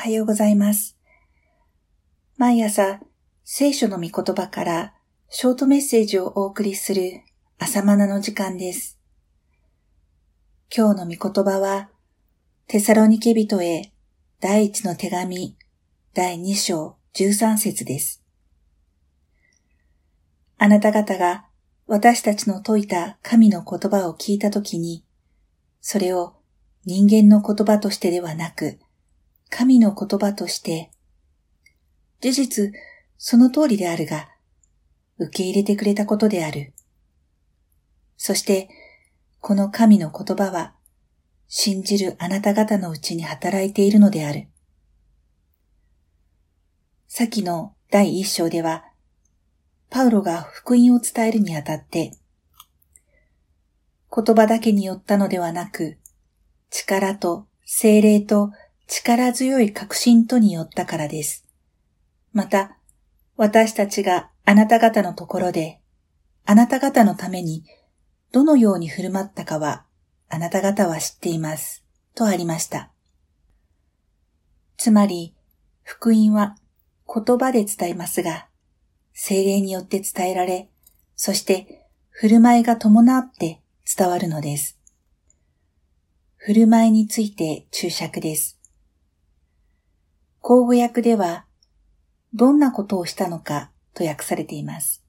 はようございます。毎朝、聖書の御言葉からショートメッセージをお送りする朝マナの時間です。今日の御言葉は、テサロニケ人へ第一の手紙第2章13節です。あなた方が私たちの説いた神の言葉を聞いたときに、それを人間の言葉としてではなく、神の言葉として、事実、その通りであるが、受け入れてくれたことである。そして、この神の言葉は、信じるあなた方のうちに働いているのである。先の第一章では、パウロが福音を伝えるにあたって、言葉だけによったのではなく、力と精霊と力強い確信とによったからです。また、私たちがあなた方のところで、あなた方のためにどのように振る舞ったかは、あなた方は知っています。とありました。つまり、福音は言葉で伝えますが、精霊によって伝えられ、そして振る舞いが伴って伝わるのです。振る舞いについて注釈です。口語訳では、どんなことをしたのかと訳されています。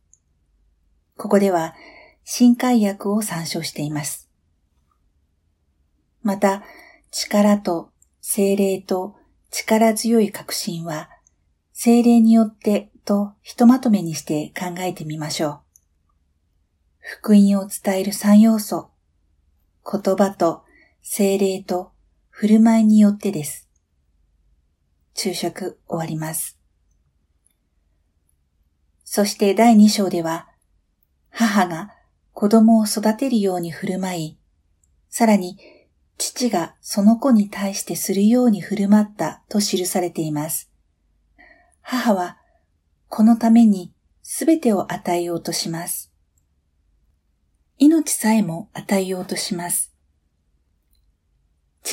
ここでは、新海訳を参照しています。また、力と精霊と力強い確信は、精霊によってとひとまとめにして考えてみましょう。福音を伝える三要素、言葉と精霊と振る舞いによってです。昼食終わります。そして第2章では、母が子供を育てるように振る舞い、さらに父がその子に対してするように振る舞ったと記されています。母はこのためにすべてを与えようとします。命さえも与えようとします。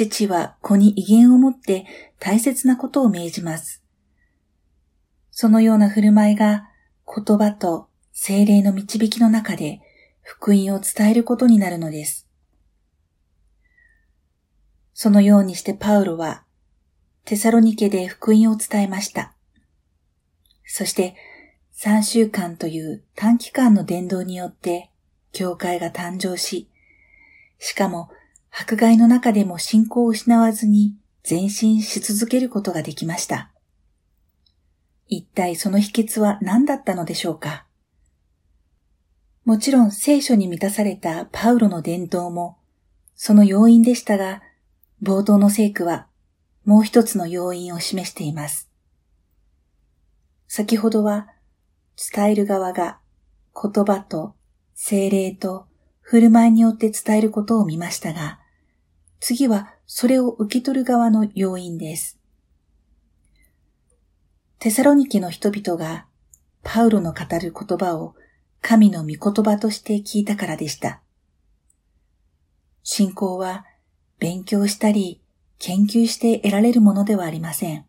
父は子に威厳を持って大切なことを命じます。そのような振る舞いが言葉と精霊の導きの中で福音を伝えることになるのです。そのようにしてパウロはテサロニケで福音を伝えました。そして3週間という短期間の伝道によって教会が誕生し、しかも迫害の中でも信仰を失わずに前進し続けることができました。一体その秘訣は何だったのでしょうか？もちろん聖書に満たされたパウロの伝統もその要因でしたが、冒頭の聖句はもう一つの要因を示しています。先ほどは伝える側が言葉と精霊と振る舞いによって伝えることを見ましたが、次はそれを受け取る側の要因です。テサロニケの人々がパウロの語る言葉を神の御言葉として聞いたからでした。信仰は勉強したり研究して得られるものではありません。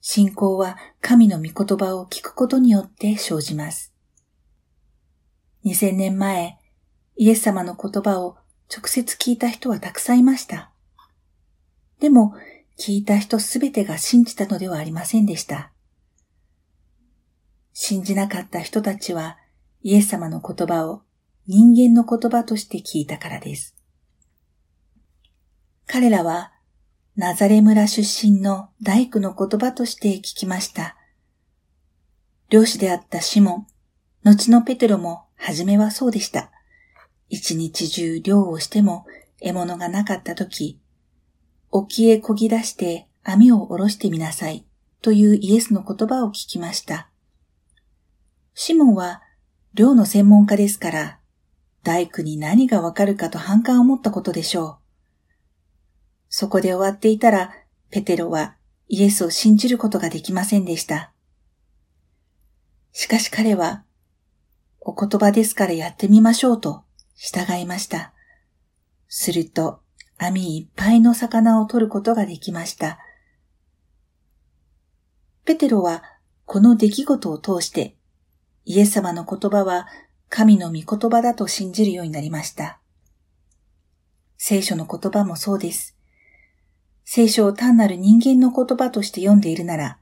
信仰は神の御言葉を聞くことによって生じます。2000年前、イエス様の言葉を直接聞いた人はたくさんいました。でも、聞いた人すべてが信じたのではありませんでした。信じなかった人たちは、イエス様の言葉を人間の言葉として聞いたからです。彼らは、ナザレ村出身の大工の言葉として聞きました。漁師であったシモン、後のペテロもはじめはそうでした。一日中漁をしても獲物がなかったとき、沖へ漕ぎ出して網を下ろしてみなさいというイエスの言葉を聞きました。シモンは漁の専門家ですから、大工に何がわかるかと反感を持ったことでしょう。そこで終わっていたら、ペテロはイエスを信じることができませんでした。しかし彼はお言葉ですからやってみましょうと従いました。すると、網いっぱいの魚を取ることができました。ペテロはこの出来事を通して、イエス様の言葉は神の御言葉だと信じるようになりました。聖書の言葉もそうです。聖書を単なる人間の言葉として読んでいるなら、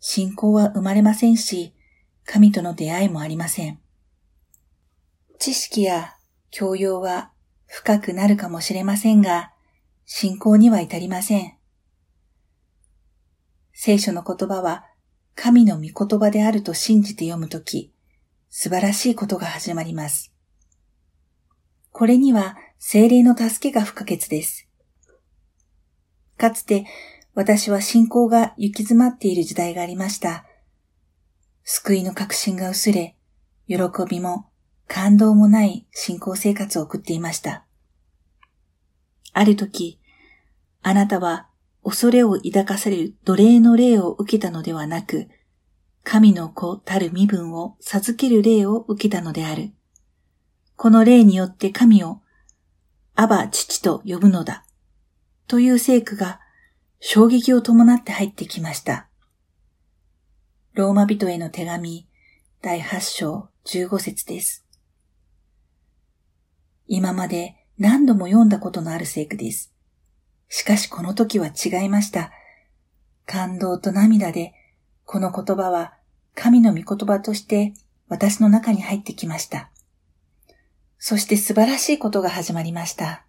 信仰は生まれませんし、神との出会いもありません。知識や教養は深くなるかもしれませんが、信仰には至りません。聖書の言葉は神の御言葉であると信じて読むとき、素晴らしいことが始まります。これには精霊の助けが不可欠です。かつて私は信仰が行き詰まっている時代がありました。救いの確信が薄れ、喜びも感動もない信仰生活を送っていました。ある時、あなたは恐れを抱かされる奴隷の霊を受けたのではなく、神の子たる身分を授ける霊を受けたのである。この霊によって神を、アバ父と呼ぶのだ。という聖句が衝撃を伴って入ってきました。ローマ人への手紙第8章15節です。今まで何度も読んだことのある聖句です。しかしこの時は違いました。感動と涙で、この言葉は神の御言葉として私の中に入ってきました。そして素晴らしいことが始まりました。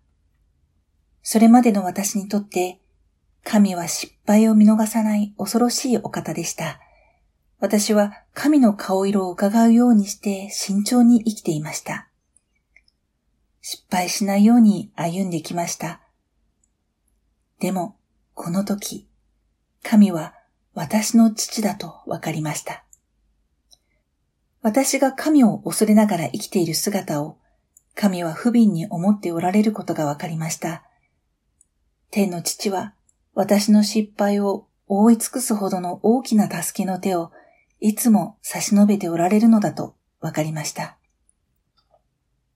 それまでの私にとって、神は失敗を見逃さない恐ろしいお方でした。私は神の顔色を伺うようにして慎重に生きていました。失敗しないように歩んできました。でも、この時、神は私の父だと分かりました。私が神を恐れながら生きている姿を、神は不憫に思っておられることが分かりました。天の父は、私の失敗を覆い尽くすほどの大きな助けの手を、いつも差し伸べておられるのだと分かりました。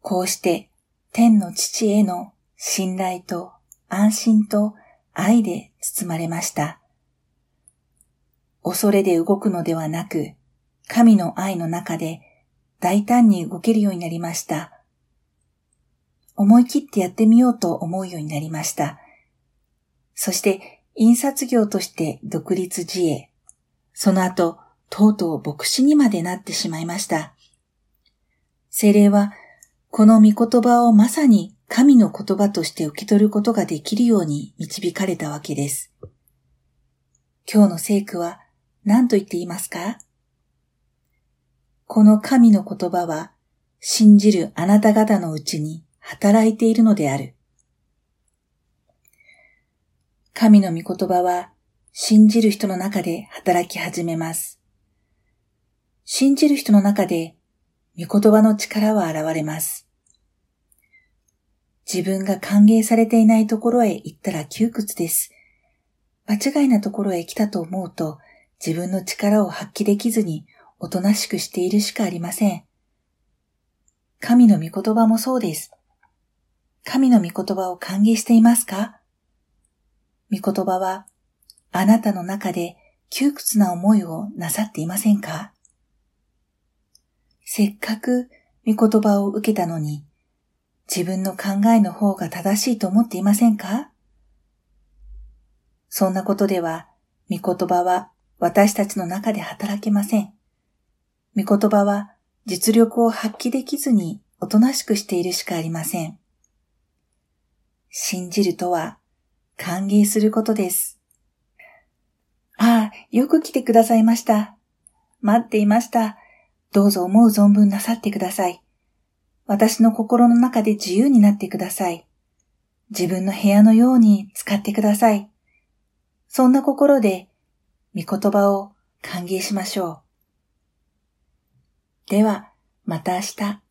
こうして、天の父への信頼と安心と愛で包まれました。恐れで動くのではなく、神の愛の中で大胆に動けるようになりました。思い切ってやってみようと思うようになりました。そして、印刷業として独立自営。その後、とうとう牧師にまでなってしまいました。精霊は、この御言葉をまさに神の言葉として受け取ることができるように導かれたわけです。今日の聖句は何と言っていますか？この神の言葉は信じるあなた方のうちに働いているのである。神の御言葉は信じる人の中で働き始めます。信じる人の中で御言葉の力は現れます。自分が歓迎されていないところへ行ったら窮屈です。間違いなところへ来たと思うと自分の力を発揮できずにおとなしくしているしかありません。神の御言葉もそうです。神の御言葉を歓迎していますか？御言葉はあなたの中で窮屈な思いをなさっていませんか？せっかく御言葉を受けたのに自分の考えの方が正しいと思っていませんか？そんなことでは、御言葉は私たちの中で働けません。御言葉は実力を発揮できずにおとなしくしているしかありません。信じるとは歓迎することです。ああ、よく来てくださいました。待っていました。どうぞ思う存分なさってください。私の心の中で自由になってください。自分の部屋のように使ってください。そんな心で、御言葉を歓迎しましょう。では、また明日。